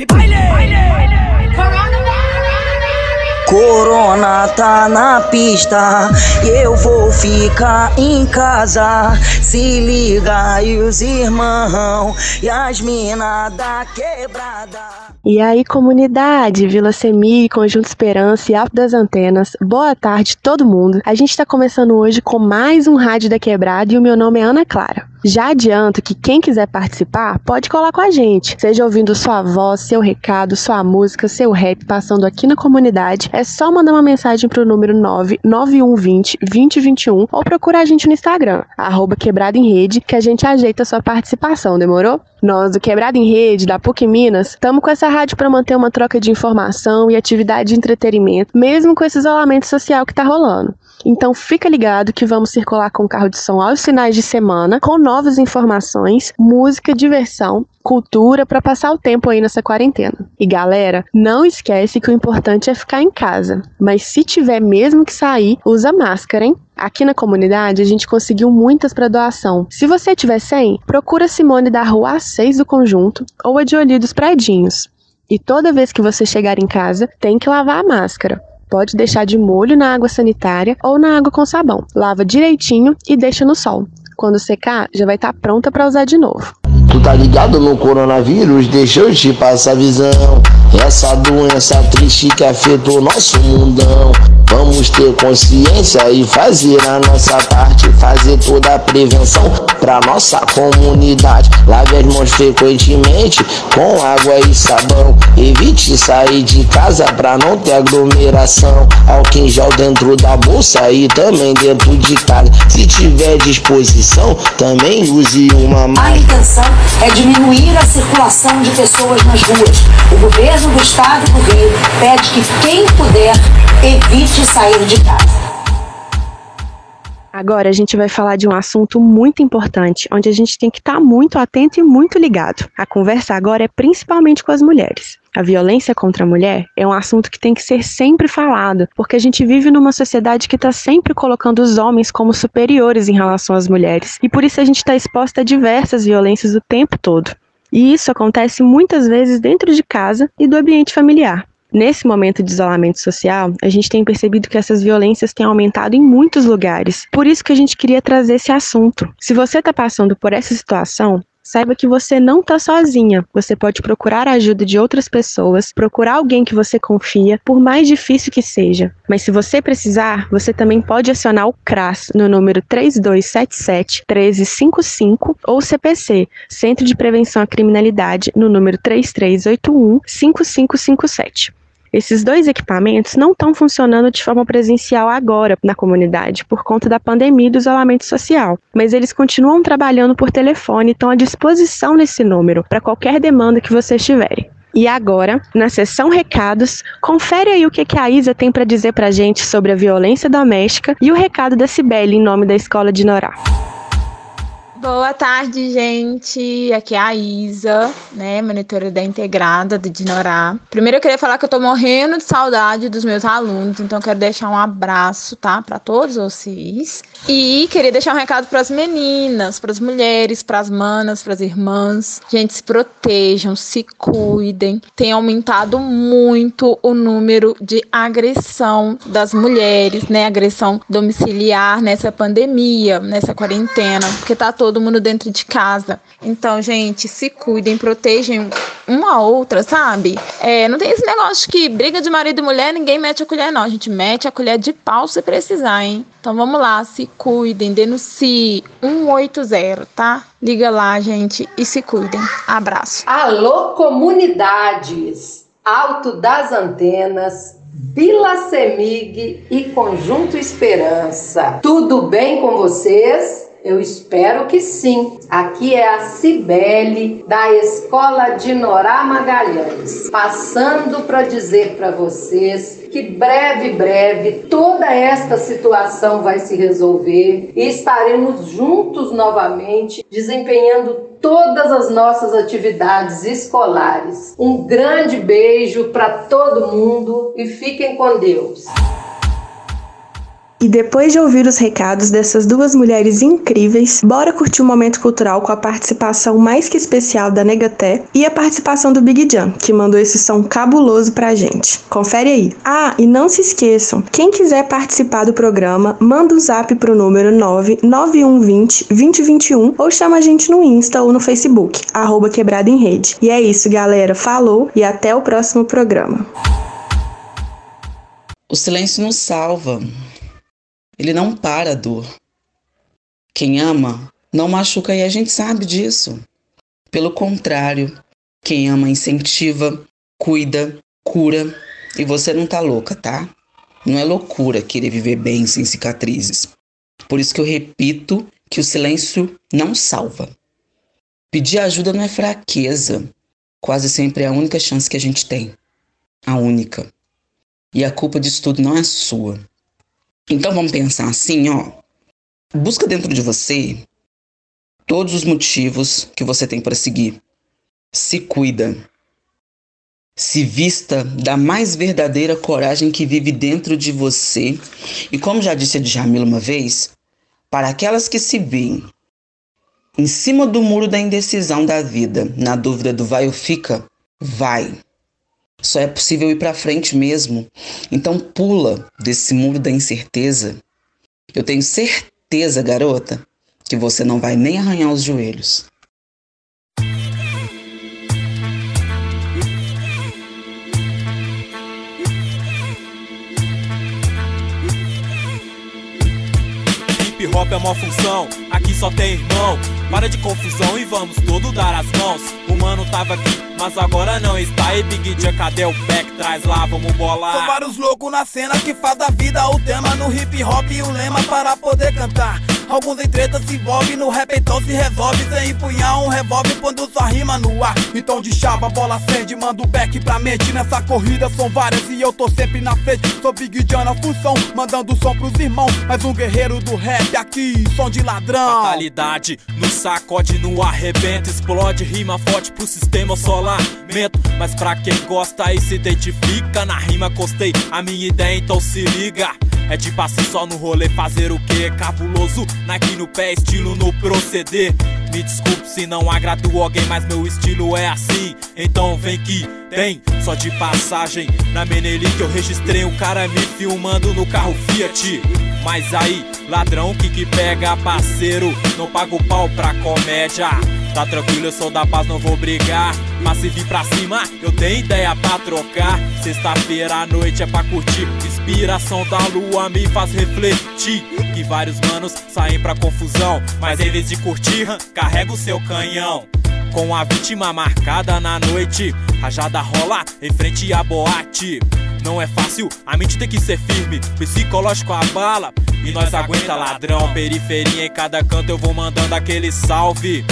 nove, baile! Corona tá na pista e eu vou ficar em casa. Se liga aí os irmãos e as minas da quebrada. E aí, comunidade, Vila Semi, Conjunto Esperança e Alto das Antenas, boa tarde todo mundo. A gente tá começando hoje com mais um Rádio da Quebrada e o meu nome é Ana Clara. Já adianto que quem quiser participar pode colar com a gente, seja ouvindo sua voz, seu recado, sua música, seu rap passando aqui na comunidade. É só mandar uma mensagem pro número 99120 2021 ou procurar a gente no Instagram, arroba Quebrada em Rede, que a gente ajeita a sua participação, demorou? Nós do Quebrada em Rede, da PUC Minas, estamos com essa rádio para manter uma troca de informação e atividade de entretenimento, mesmo com esse isolamento social que tá rolando. Então fica ligado que vamos circular com o carro de som aos finais de semana, com novas informações, música, diversão, cultura para passar o tempo aí nessa quarentena. E galera, não esquece que o importante é ficar em casa, mas se tiver mesmo que sair, usa máscara, hein? Aqui na comunidade a gente conseguiu muitas para doação. Se você tiver sem, procura Simone da rua A6 do conjunto ou a de Oli dos Predinhos. E toda vez que você chegar em casa, tem que lavar a máscara. Pode deixar de molho na água sanitária ou na água com sabão. Lava direitinho e deixa no sol. Quando secar, já vai estar tá pronta para usar de novo. Tu tá ligado no coronavírus? Deixa eu te passar a visão. Essa doença triste que afetou nosso mundão. Ter consciência e fazer a nossa parte, fazer toda a prevenção pra nossa comunidade. Lave as mãos frequentemente com água e sabão. Evite sair de casa pra não ter aglomeração. Álcool gel dentro da bolsa e também dentro de casa. Se tiver disposição, também use uma máscara. A intenção é diminuir a circulação de pessoas nas ruas. O governo do estado do Rio pede que quem puder evite sair de casa. Agora a gente vai falar de um assunto muito importante, onde a gente tem que estar tá muito atento e muito ligado. A conversa agora é principalmente com as mulheres. A violência contra a mulher é um assunto que tem que ser sempre falado, porque a gente vive numa sociedade que está sempre colocando os homens como superiores em relação às mulheres, e por isso a gente está exposta a diversas violências o tempo todo. E isso acontece muitas vezes dentro de casa e do ambiente familiar. Nesse momento de isolamento social, a gente tem percebido que essas violências têm aumentado em muitos lugares. Por isso que a gente queria trazer esse assunto. Se você está passando por essa situação, saiba que você não está sozinha. Você pode procurar a ajuda de outras pessoas, procurar alguém que você confia, por mais difícil que seja. Mas se você precisar, você também pode acionar o CRAS no número 3277 1355 ou CPC, Centro de Prevenção à Criminalidade, no número 3381 5557. Esses dois equipamentos não estão funcionando de forma presencial agora na comunidade por conta da pandemia e do isolamento social, mas eles continuam trabalhando por telefone e estão à disposição nesse número para qualquer demanda que vocês tiverem. E agora, na sessão recados, confere aí o que, a Isa tem para dizer para gente sobre a violência doméstica e o recado da Cibele em nome da Escola de Norá. Boa tarde, gente. Aqui é a Isa, né, monitora da Integrada do Dinorá. Primeiro eu queria falar que eu tô morrendo de saudade dos meus alunos, então quero deixar um abraço, tá, para todos vocês. E queria deixar um recado para as meninas, para as mulheres, para as manas, para as irmãs. Gente, se protejam, se cuidem. Tem aumentado muito o número de agressão das mulheres, né, agressão domiciliar nessa pandemia, nessa quarentena, porque tá todo todo mundo dentro de casa. Então, gente, se cuidem, protejam uma a outra, sabe? É, não tem esse negócio que briga de marido e mulher, ninguém mete a colher, não. A gente mete a colher de pau se precisar, hein? Então vamos lá, se cuidem, denuncie 180, tá? Liga lá, gente, e se cuidem. Abraço. Alô, comunidades! Alto das Antenas, Vila Semig e Conjunto Esperança. Tudo bem com vocês? Eu espero que sim. Aqui é a Cibele da Escola de Norá Magalhães, passando para dizer para vocês que breve, breve toda esta situação vai se resolver e estaremos juntos novamente, desempenhando todas as nossas atividades escolares. Um grande beijo para todo mundo e fiquem com Deus. E depois de ouvir os recados dessas duas mulheres incríveis, bora curtir o um momento cultural com a participação mais que especial da Negaté e a participação do Big Jam, que mandou esse som cabuloso pra gente. Confere aí. Ah, e não se esqueçam, quem quiser participar do programa, manda um zap pro número 99120 2021 ou chama a gente no Insta ou no Facebook, arroba Quebrada em Rede. E é isso, galera. Falou e até o próximo programa. O silêncio nos salva. Ele não para a dor. Quem ama não machuca e a gente sabe disso. Pelo contrário, quem ama incentiva, cuida, cura e você não tá louca, tá? Não é loucura querer viver bem sem cicatrizes. Por isso que eu repito que o silêncio não salva. Pedir ajuda não é fraqueza. Quase sempre é a única chance que a gente tem. A única. E a culpa disso tudo não é sua. Então vamos pensar assim, ó. Busca dentro de você todos os motivos que você tem para seguir. Se cuida. Se vista da mais verdadeira coragem que vive dentro de você. E como já disse a Djamila uma vez, para aquelas que se veem em cima do muro da indecisão da vida, na dúvida do vai ou fica, vai. Só é possível ir para frente mesmo. Então pula desse muro da incerteza. Eu tenho certeza, garota, que você não vai nem arranhar os joelhos. Hip hop é uma função, aqui só tem irmão. Para de confusão e vamos todos dar as mãos. O mano tava aqui mas agora não está. E Big Dia, cadê o back? Traz lá, vamos bolar. São vários loucos na cena que faz da vida o tema no hip hop e o lema para poder cantar. Alguns em treta se envolvem no rap, então se resolve sem empunhar um revólver quando sua rima no ar. Então de chava, bola acende, manda o back pra mente. Nessa corrida são várias e eu tô sempre na frente. Sou Big John na função, mandando som pros irmãos. Mais um guerreiro do rap aqui, som de ladrão. Fatalidade, no sacode, no arrebento. Explode, rima forte pro sistema solamento. Mas pra quem gosta e se identifica, na rima costei a minha ideia, então se liga. É de passar só no rolê, fazer o que? Cabuloso, Nike no pé, estilo no proceder. Me desculpe se não agradou alguém, mas meu estilo é assim. Então vem que tem, só de passagem. Na Meneli que eu registrei um cara me filmando no carro Fiat. Mas aí, ladrão que que pega parceiro, não paga o pau pra comédia. Tá tranquilo, eu sou da paz, não vou brigar. Mas se vir pra cima, eu tenho ideia pra trocar. Sexta-feira à noite é pra curtir. Inspiração da lua me faz refletir. Que vários manos saem pra confusão. Mas em vez de curtir, carrega o seu canhão. Com a vítima marcada na noite, rajada rola em frente à boate. Não é fácil, a mente tem que ser firme, psicológico a bala. E nós aguenta ladrão, periferia em cada canto eu vou mandando aquele salve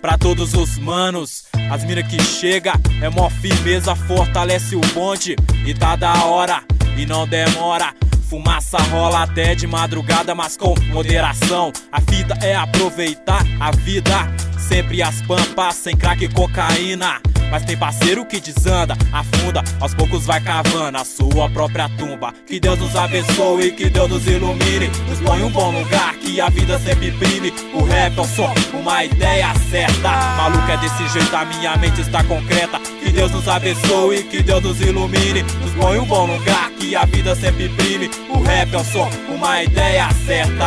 pra todos os manos. As mina que chega é mó firmeza, fortalece o bonde e tá da hora e não demora. Fumaça rola até de madrugada, mas com moderação. A fita é aproveitar a vida. Sempre as pampas, sem crack e cocaína. Mas tem parceiro que desanda, afunda, aos poucos vai cavando a sua própria tumba. Que Deus nos abençoe, que Deus nos ilumine. Nos põe um bom lugar, que a vida sempre imprime. O rap é som, uma ideia certa. Maluco é desse jeito, a minha mente está concreta. Que Deus nos abençoe, que Deus nos ilumine. Nos põe um bom lugar, que a vida sempre imprime. O rap é som, uma ideia certa.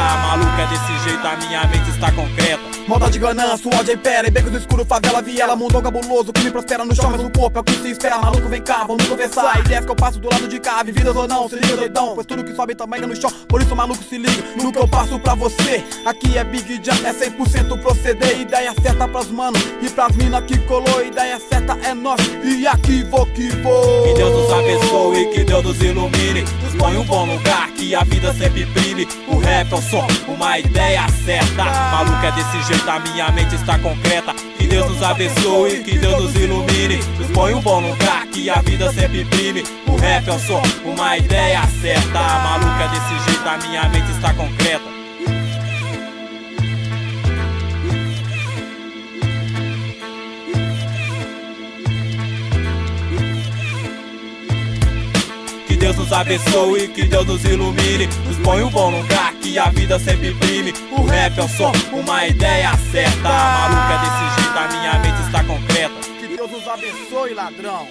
É desse jeito, a minha mente está concreta. Maldade, ganância, ódio impera Em becos escuro, favela, viela, mundo cabuloso Que me prospera no chão, mas o corpo é o que se espera. Maluco, vem cá, vamos conversar. Ideias que eu passo do lado de cá, vividas ou não Se liga, doidão, pois tudo que sobe também é no chão. Por isso, maluco, se liga no que eu passo pra você. Aqui é Big Jam, é 100% proceder. Ideia certa pras manos e pras mina que colou. Ideia certa é nós e aqui vou que vou. Que Deus nos abençoe, que Deus nos ilumine põe um bom lugar, que a vida sempre brilhe O rap é o som, uma ideia certa Maluco é desse jeito a minha mente está concreta. Que Deus nos abençoe, que Deus nos ilumine. Nos põe um bom lugar, que a vida sempre imprime. O rap é o som, uma ideia certa. Maluca desse jeito, a minha mente está concreta. Deus nos abençoe, que Deus nos ilumine. Nos põe um bom lugar, que a vida sempre imprime. O rap é o som, uma ideia certa. Maluca desse jeito, a minha mente está concreta. Que Deus nos abençoe, ladrão.